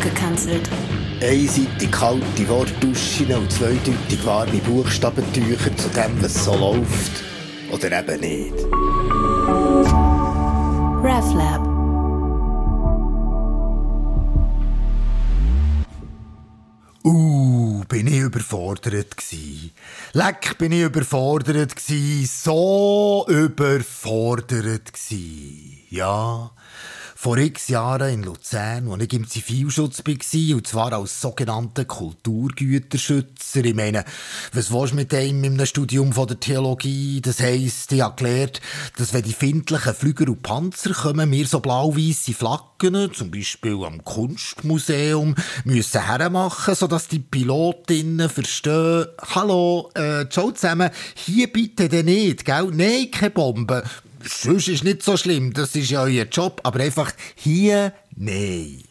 abgekanzelt. Einseitig kalte Wortduschen und zweideutig warme Buchstabentücher zu dem, was so läuft. Oder eben nicht. RefLab. Uh, bin ich überfordert gsi. Leck, bin ich überfordert gsi. So überfordert gsi. Ja vor x Jahren in Luzern, wo ich im Zivilschutz war, und zwar als sogenannter Kulturgüterschützer. Ich meine, was willst du mit dem in einem Studium von der Theologie? Das heisst, ich habe gelernt, dass wenn die findlichen Flüger und Panzer kommen, wir so blau-weisse Flaggen, zum Beispiel am Kunstmuseum, müssen hermachen, sodass die Pilotinnen verstehen, hallo, äh, ciao zusammen, hier bitte denn nicht, gell? Nein, keine Bomben sonst ist nicht so schlimm, das ist ja euer Job, aber einfach hier, nein.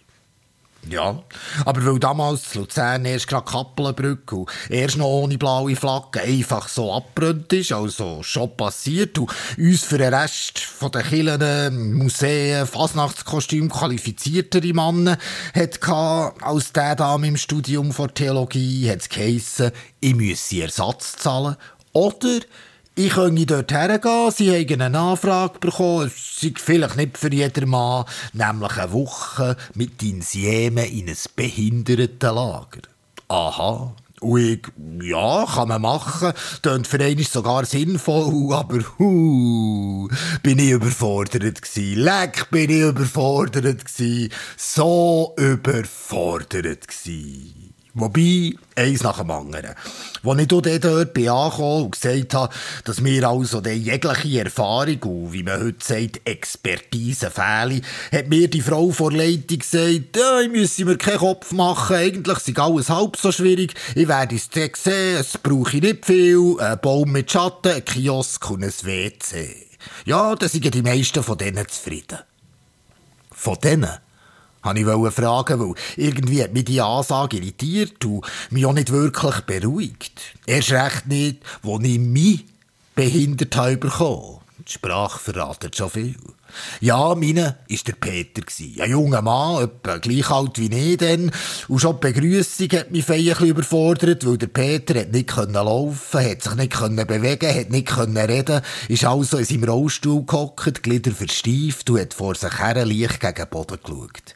Ja, aber weil damals in Luzern erst gerade Kappelenbrücke und erst noch ohne blaue Flagge einfach so abbrennt ist, also schon passiert und uns für den Rest von den Kirchen, Museen, Fasnachtskostüm qualifiziertere Männer hat als der Dame im Studium von Theologie, hat es geheissen, ich müsse Ersatz zahlen oder ich könnte dort hergehen, sie haben eine Anfrage bekommen, es sei vielleicht nicht für jeden Mann, nämlich eine Woche mit Insiemen in ein Behindertenlager. Aha. Und ich, ja, kann man machen. Tönt für einen sogar sinnvoll, aber hu, bin ich überfordert gsi. Leck, bin ich überfordert gsi. So überfordert gsi. Wobei, eins nach dem anderen. Als ich dort angekommen und gesagt habe, dass mir also jegliche Erfahrung und, wie man heute sagt, Expertise fehlen, hat mir die Frau vor Leitung gesagt, ja, ich müsse mir keinen Kopf machen, eigentlich sei alles halb so schwierig, ich werde es sehen, es brauche ich nicht viel, ein Baum mit Schatten, ein Kiosk und ein WC. Ja, da sind die meisten von denen zufrieden. Von denen? Habe ich fragen, weil irgendwie hat mich die Ansage irritiert und mich auch nicht wirklich beruhigt. Erst recht nicht, wo ich mich behindert habe bekommen. Die Sprache verratet schon viel. Ja, meine war der Peter. Ein junger Mann, etwa gleich alt wie ich dann. Und schon die Begrüßung hat mich ein bisschen überfordert, weil der Peter hat nicht laufen hat sich nicht bewegen hat nicht reden ist also in seinem Rollstuhl gehockt, Glieder versteift und hat vor sich her leicht gegen den Boden geschaut.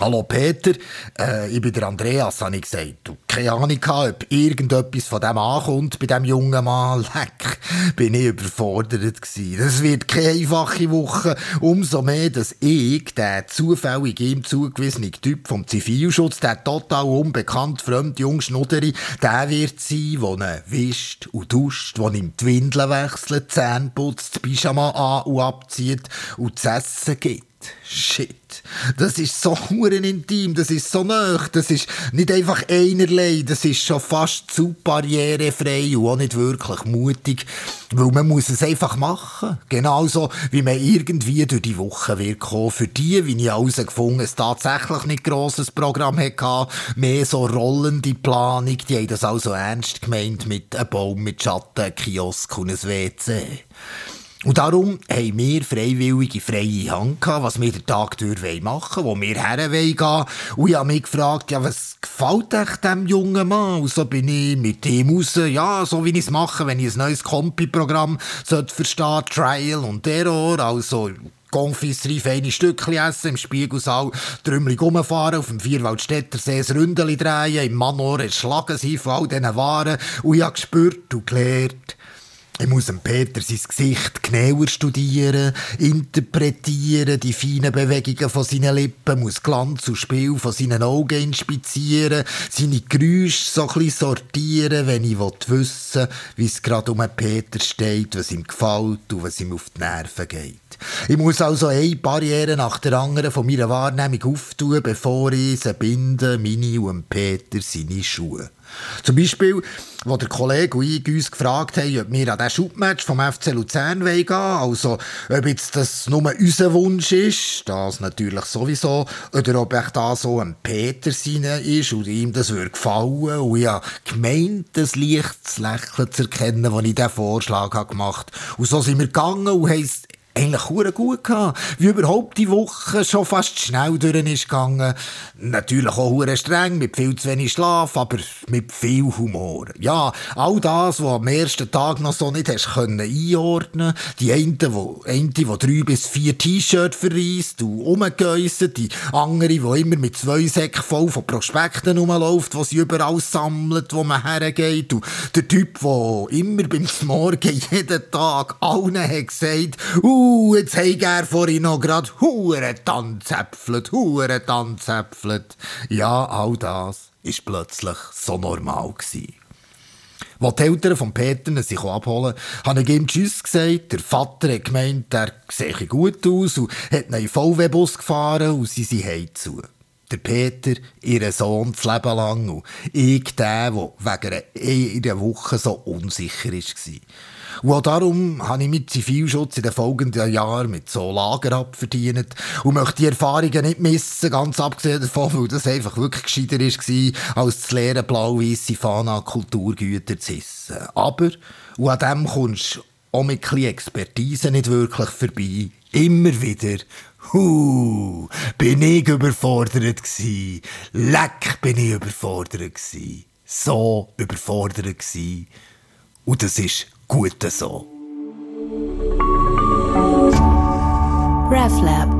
Hallo Peter, äh, ich bin der Andreas, habe ich gesagt. Du, keine Ahnung ob irgendetwas von dem ankommt bei dem jungen Mann. Leck, bin ich überfordert gewesen. Das wird keine einfache Woche. Umso mehr, dass ich, der zufällig ihm zugewiesene Typ vom Zivilschutz, der total unbekannt fremde Jungschnudderi, der wird sein, der ihn wischt und duscht, der ihm die Windeln wechselt, Zähne putzt, Pyjama an und abzieht und zu essen gibt. Shit. Das ist so intim, das ist so nah, das ist nicht einfach einerlei, das ist schon fast zu barrierefrei und auch nicht wirklich mutig, weil man muss es einfach machen. Genauso wie man irgendwie durch die Woche wird kommen. Für die, wie ich herausgefunden es tatsächlich nicht grosses Programm hatte, mehr so rollende Planung, die haben das also ernst gemeint mit einem Baum mit Schatten, Kiosk und einem WC. Und darum haben wir Freiwillige freie Hand gehabt, was wir den Tag durch machen wollen, wo wir her wollen Und ich habe mich gefragt, ja, was gefällt echt dem jungen Mann? Und so bin ich mit ihm raus, ja, so wie ich es mache, wenn ich ein neues Kompi-Programm verstehen, Trial und Error, also Konfisserie, feine Stückchen essen, im Spiegelsaal trümmelig rumfahren, auf dem Vierwaldstättersee ein Ründeli drehen, im Manor erschlagen sie von all diesen Waren. Und ich habe gespürt und gelernt, ich muss Peter sein Gesicht genauer studieren, interpretieren, die feinen Bewegungen von seinen Lippen, muss Glanz und Spiel von seinen Augen inspizieren, seine Geräusche so ein sortieren, wenn ich wissen wie es gerade um Peter steht, was ihm gefällt und was ihm auf die Nerven geht. Ich muss also eine Barriere nach der anderen von meiner Wahrnehmung auftun, bevor ich sie binde, meine und Peter seine Schuhe. Zum Beispiel, wo der Kollege und ich uns gefragt haben, ob wir an diesen Schubmatch vom FC Luzern gehen wollen, also ob jetzt das nur unser Wunsch ist, das natürlich sowieso, oder ob echt da so ein Peter sein ist und ihm das würde gefallen. Und ich habe gemeint, das leichtes Lächeln zu erkennen, als ich diesen Vorschlag gemacht habe. Und so sind wir gegangen und haben eigentlich hure gut gehabt. Wie überhaupt die Woche schon fast schnell durch ist gegangen. Natürlich auch hure streng, mit viel zu wenig Schlaf, aber mit viel Humor. Ja, all das, was am ersten Tag noch so nicht hast können einordnen. Die eine, wo, eine, die drei bis vier T-Shirts verreist und umgeäusset. Die andere, die immer mit zwei Säcken voll von Prospekten rumläuft, die sie überall sammelt, wo man hergeht. Und der Typ, der immer beim Morgen jeden Tag allen hat gesagt, uh, Uh, jetzt heig er vorhin noch grad hure Tanzäpflet, hure Tanzäpflet. Ja, all das ist plötzlich so normal gsi. Als die Eltern von Peter sich abholen, habe ich ihm Tschüss gesagt. Der Vater hat gemeint, er sehe gut aus und hat einen VW-Bus gefahren und sie sind heim zu. Der Peter, ihr Sohn, das Leben lang und ich, der, der wegen einer Woche so unsicher war. Und auch darum habe ich mit Zivilschutz in den folgenden Jahren mit so Lager abverdient und möchte die Erfahrungen nicht missen, ganz abgesehen davon, weil das einfach wirklich gescheiter war, als zu leeren blau-weisse Fana Kulturgüter zu hissen. Aber, und an dem kommst du auch mit ein Expertise nicht wirklich vorbei, immer wieder Huh, bin ich überfordert gsi. Leck bin ich überfordert gsi. So überfordert gsi. Und das ist gut so. RefLab